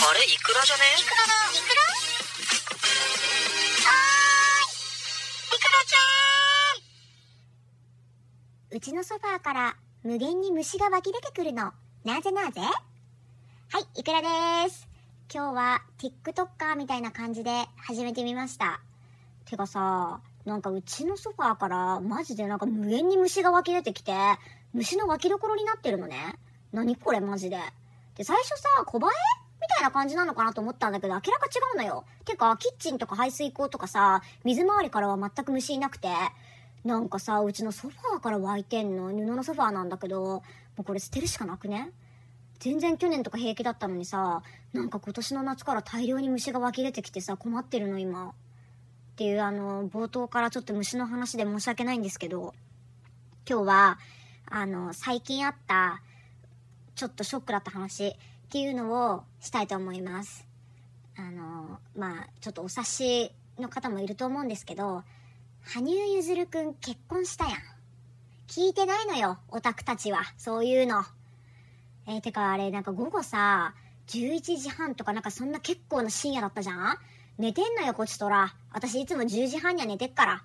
あれ？イクラじゃね？イクラだイクラ？はーいイクラちゃんうちのソファーから無限に虫が湧き出てくるの。なぜなぜ？はい、イクラです。今日は TikToker みたいな感じで始めてみました。てかさ、なんかうちのソファーからマジでなんか無限に虫が湧き出てきて、虫の湧きどころになってるのね。何これマジで。で、最初さ、小映えたいな感じなのかなと思ったんだけど、明らか違うのよ。てか、キッチンとか排水口とかさ、水回りからは全く虫いなくて、なんかさ、うちのソファーから湧いてんの。布のソファーなんだけど、もうこれ捨てるしかなくね？全然去年とか平気だったのにさ、なんか今年の夏から大量に虫が湧き出てきてさ、困ってるの今。っていうあの、冒頭からちょっと虫の話で申し訳ないんですけど、今日は、あの、最近あった、ちょっとショックだった話っていうのをしたいと思います。あの、まあ、ちょっとお察しの方もいると思うんですけど、羽生結弦くん結婚したやん。聞いてないのよ、オタクたちは。そういうの。えーてかあれ、なんか午後さ、11時半とかなんかそんな結構な深夜だったじゃん？寝てんのよ、こちとら。私いつも10時半には寝てっから。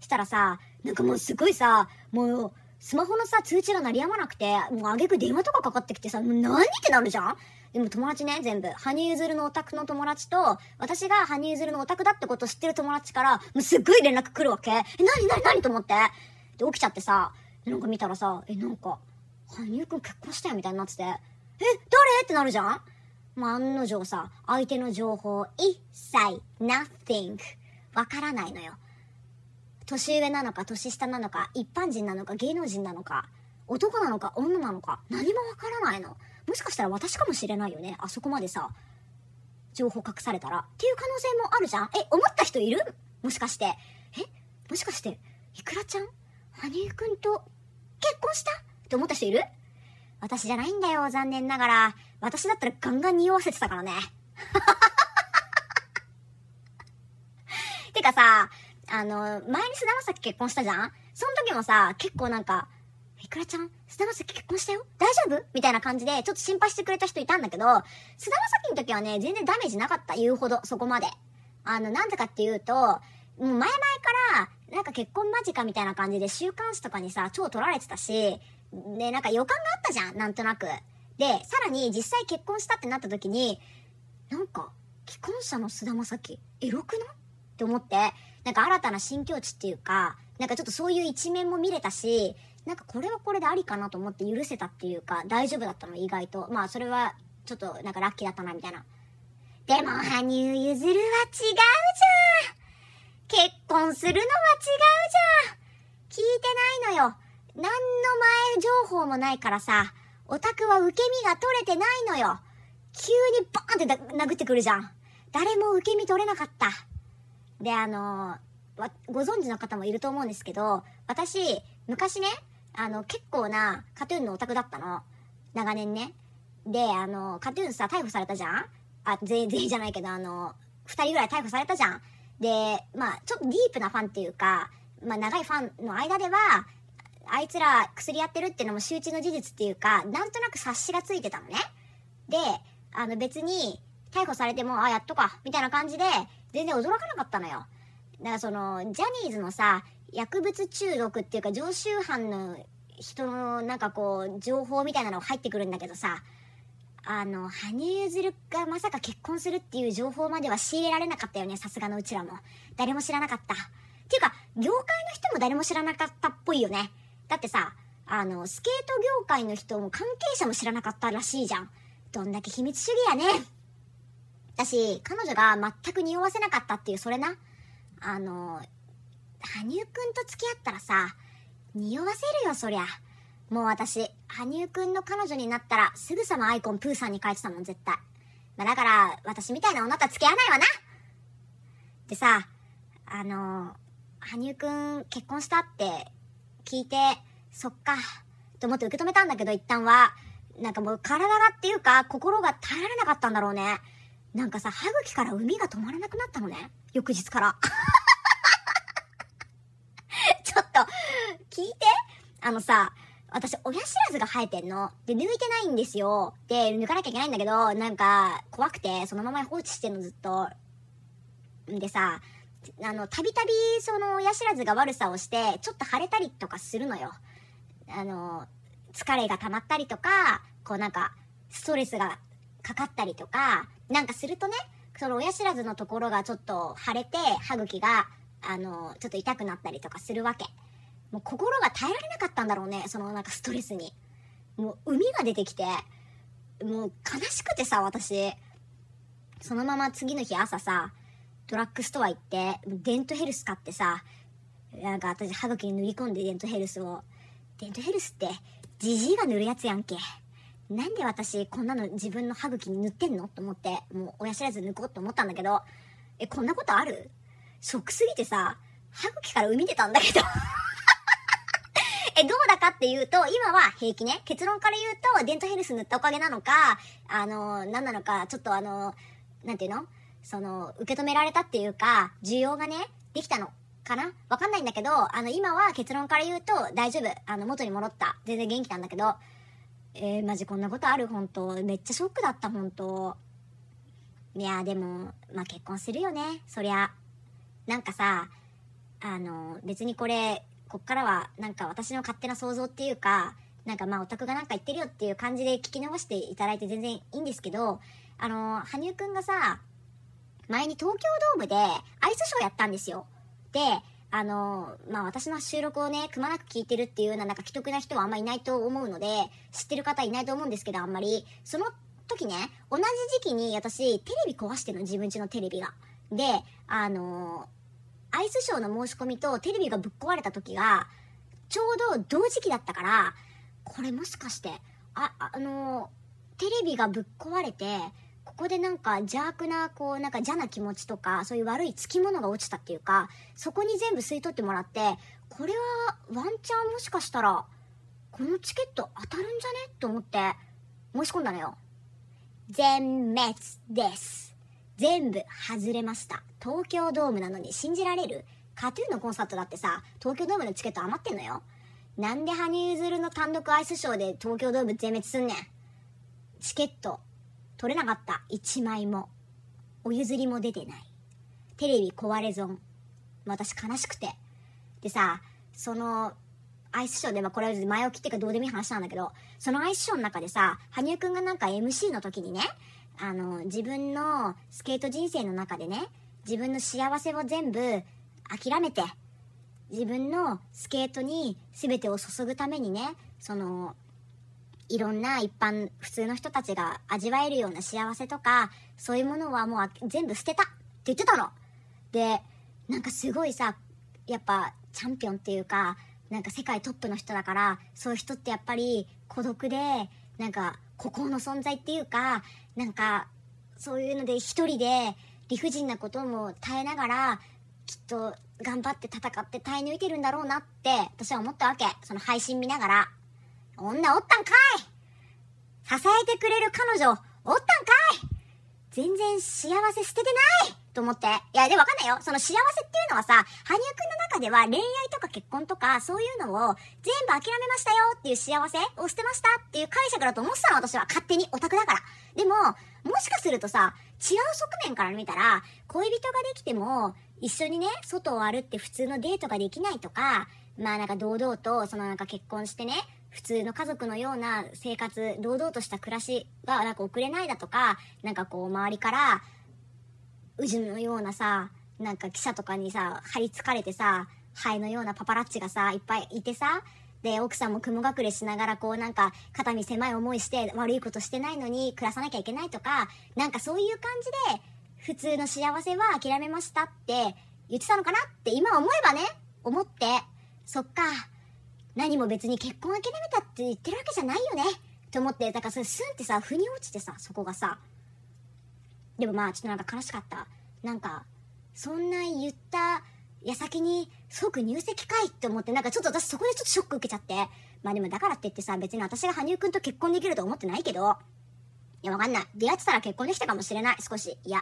したらさ、なんかもうすごいさ、もう、スマホのさ、通知が鳴りやまなくて、もうあげく電話とかかかってきてさ、もう何ってなるじゃん？でも友達ね、全部。羽生結弦のオタクの友達と、私が羽生結弦のオタクだってこと知ってる友達から、もうすっごい連絡来るわけ。え、なになになにと思って？で、起きちゃってさ、なんか見たらさ、え、なんか、羽生くん結婚したよみたいになってて、え、誰？ってなるじゃん？まあ、案の定さ、相手の情報、一切、nothing、わからないのよ。年上なのか年下なのか一般人なのか芸能人なのか男なのか女なのか何もわからないの。もしかしたら私かもしれないよね。あそこまでさ情報隠されたら。っていう可能性もあるじゃん。え思った人いる？もしかして。え？もしかしていくらちゃん？羽生くんと結婚した？って思った人いる？私じゃないんだよ残念ながら。私だったらガンガン匂わせてたからね。てかさあの、前に菅田将暉結婚したじゃん？その時もさ、結構なんか、いくらちゃん、菅田将暉結婚したよ？大丈夫？みたいな感じで、ちょっと心配してくれた人いたんだけど、菅田将暉の時はね、全然ダメージなかった、言うほど、そこまで。あの、なんでかっていうと、もう前々から、なんか結婚間近みたいな感じで週刊誌とかにさ、超撮られてたし、で、なんか予感があったじゃん、なんとなく。で、さらに実際結婚したってなった時に、なんか、既婚者の菅田将暉、エロくない？って思って、なんか新たな新境地っていうか、なんかちょっとそういう一面も見れたし、なんかこれはこれでありかなと思って許せたっていうか、大丈夫だったの意外と。まあそれはちょっとなんかラッキーだったなみたいな。でも羽生結弦は違うじゃん結婚するのは違うじゃん聞いてないのよ。何の前情報もないからさ、オタクは受け身が取れてないのよ。急にバーンって殴ってくるじゃん。誰も受け身取れなかった。で、あのー、ご存知の方もいると思うんですけど、私、昔ね、あの、結構なカトゥーンのオタクだったの。長年ね。で、あの、カトゥーンさ、逮捕されたじゃん？あ、全員、全員じゃないけど、あの、二人ぐらい逮捕されたじゃん？で、まあ、ちょっとディープなファンっていうか、まあ、長いファンの間では、あいつら薬やってるっていうのも周知の事実っていうか、なんとなく察しがついてたのね。で、あの別に、逮捕されても、あ、やっとか、みたいな感じで、全然驚かなかったのよ。だからその、ジャニーズのさ、薬物中毒っていうか常習犯の人のなんかこう、情報みたいなのが入ってくるんだけどさ、あの、羽生結弦がまさか結婚するっていう情報までは仕入れられなかったよね、さすがのうちらも。誰も知らなかった。っていうか、業界の人も誰も知らなかったっぽいよね。だってさ、あの、スケート業界の人も関係者も知らなかったらしいじゃん。どんだけ秘密主義やね。だし、彼女が全く匂わせなかったっていう、それな。あの、羽生くんと付き合ったらさ、匂わせるよ、そりゃ。もう私、羽生くんの彼女になったら、すぐさまアイコンプーさんに変えてたもん、絶対。まあ、だから、私みたいな女とは付き合わないわなでさ、あの、羽生くん結婚したって聞いて、そっか、と思って受け止めたんだけど、一旦は。なんかもう体がっていうか、心が耐えられなかったんだろうね。なんかさ、歯茎から海が止まらなくなったのね。翌日から。ちょっと、聞いて。あのさ、私、親知らずが生えてんの。で、抜いてないんですよ。で、抜かなきゃいけないんだけど、なんか、怖くて、そのまま放置してんのずっと。んでさ、あの、たびたび、その、親知らずが悪さをして、ちょっと腫れたりとかするのよ。あの、疲れが溜まったりとか、こうなんか、ストレスがかかったりとか、なんかするとね、その親知らずのところがちょっと腫れて、歯茎が、あの、ちょっと痛くなったりとかするわけ。もう心が耐えられなかったんだろうね、そのなんかストレスに。もう海が出てきて、もう悲しくてさ、私。そのまま次の日朝さ、ドラッグストア行って、デントヘルス買ってさ、なんか私歯茎に塗り込んでデントヘルスを。デントヘルスって、ジジイが塗るやつやんけ。なんで私こんなの自分の歯茎に塗ってんの？と思って、もう親知らず抜こうと思ったんだけど、え、こんなことある？ショックすぎてさ、歯茎から海出たんだけど え、どうだかっていうと、今は平気ね。結論から言うと、デントヘルス塗ったおかげなのか、あの、何なのか、ちょっとあの、なんていうの？その、受け止められたっていうか、需要がね、できたの。かな？わかんないんだけど、あの、今は結論から言うと、大丈夫。あの、元に戻った。全然元気なんだけど、えー、マジこんなことある？本当。めっちゃショックだった本当。いやでもまあ結婚するよね。そりゃ。なんかさあの別にこれこっからはなんか私の勝手な想像っていうかなんかまあオタクがなんか言ってるよっていう感じで聞き流していただいて全然いいんですけどあの羽生くんがさ前に東京ドームでアイスショーやったんですよ。であの、まあ、私の収録をね、くまなく聞いてるっていうような、なんか既得な人はあんまいないと思うので、知ってる方いないと思うんですけど、あんまり。その時ね、同じ時期に私、テレビ壊してるの、自分家のテレビが。で、あのアイスショーの申し込みとテレビがぶっ壊れた時が、ちょうど同時期だったから、これもしかして、あ、あのテレビがぶっ壊れて、ここでなんか邪悪な、こう、なんか邪な気持ちとか、そういう悪いつきものが落ちたっていうか、そこに全部吸い取ってもらって、これはワンチャンもしかしたら、このチケット当たるんじゃね？と思って申し込んだのよ。全滅です。全部外れました。東京ドームなのに信じられる？カトゥーのコンサートだってさ、東京ドームのチケット余ってんのよ。なんで羽生結弦の単独アイスショーで東京ドーム全滅すんねん？チケット取れなかった。1枚も。お譲りも出てない。テレビ壊れ損。私悲しくて。でさ、その、アイスショーで、まあこれは前置きっていうかどうでもいい話なんだけど、そのアイスショーの中でさ、羽生くんがなんか MC の時にね、あの、自分のスケート人生の中でね、自分の幸せを全部諦めて、自分のスケートに全てを注ぐためにね、その、いろんな一般、普通の人たちが味わえるような幸せとか、そういうものはもう全部捨てたって言ってたの。で、なんかすごいさ、やっぱチャンピオンっていうか、なんか世界トップの人だから、そういう人ってやっぱり孤独で、なんか孤高の存在っていうか、なんかそういうので一人で理不尽なことも耐えながら、きっと頑張って戦って耐え抜いてるんだろうなって私は思ったわけ。その配信見ながら。女おったんかい支えてくれる彼女、おったんかい全然幸せ捨ててないと思って。いや、でもわかんないよ。その幸せっていうのはさ、羽生くんの中では恋愛とか結婚とか、そういうのを全部諦めましたよっていう幸せを捨てましたっていう解釈だと思ってたの、私は。勝手にオタクだから。でも、もしかするとさ、違う側面から見たら、恋人ができても、一緒にね、外を歩って普通のデートができないとか、まあなんか堂々と、そのなんか結婚してね、普通の家族のような生活、堂々とした暮らしがなんか送れないだとか、なんかこう周りから、宇治のようなさ、なんか記者とかにさ、張り付かれてさ、ハエのようなパパラッチがさ、いっぱいいてさ、で、奥さんも雲隠れしながらこうなんか肩身狭い思いして悪いことしてないのに暮らさなきゃいけないとか、なんかそういう感じで普通の幸せは諦めましたって言ってたのかなって今思えばね、思って、そっか、何も別に結婚諦めたって言ってるわけじゃないよねって思って、だからそれスンってさ、腑に落ちてさ、そこがさ。でもまあ、ちょっとなんか悲しかった。なんか、そんな言った矢先に即入籍かいって思って、なんかちょっと私そこでちょっとショック受けちゃって。まあでもだからって言ってさ、別に私が羽生くんと結婚できると思ってないけど、いやわかんない。出会ってたら結婚できたかもしれない。少し。いや、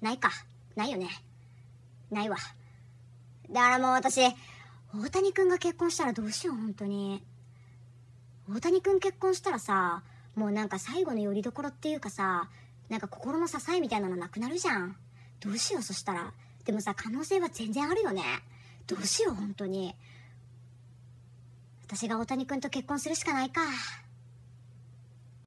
ないか。ないよね。ないわ。だからもう私、大谷君が結婚したらどうしよう、本当に。大谷くん結婚したらさもうなんか最後の拠り所っていうかさなんか心の支えみたいなのなくなるじゃん。どうしようそしたら。でもさ可能性は全然あるよね。どうしよう本当に。私が大谷君と結婚するしかないか。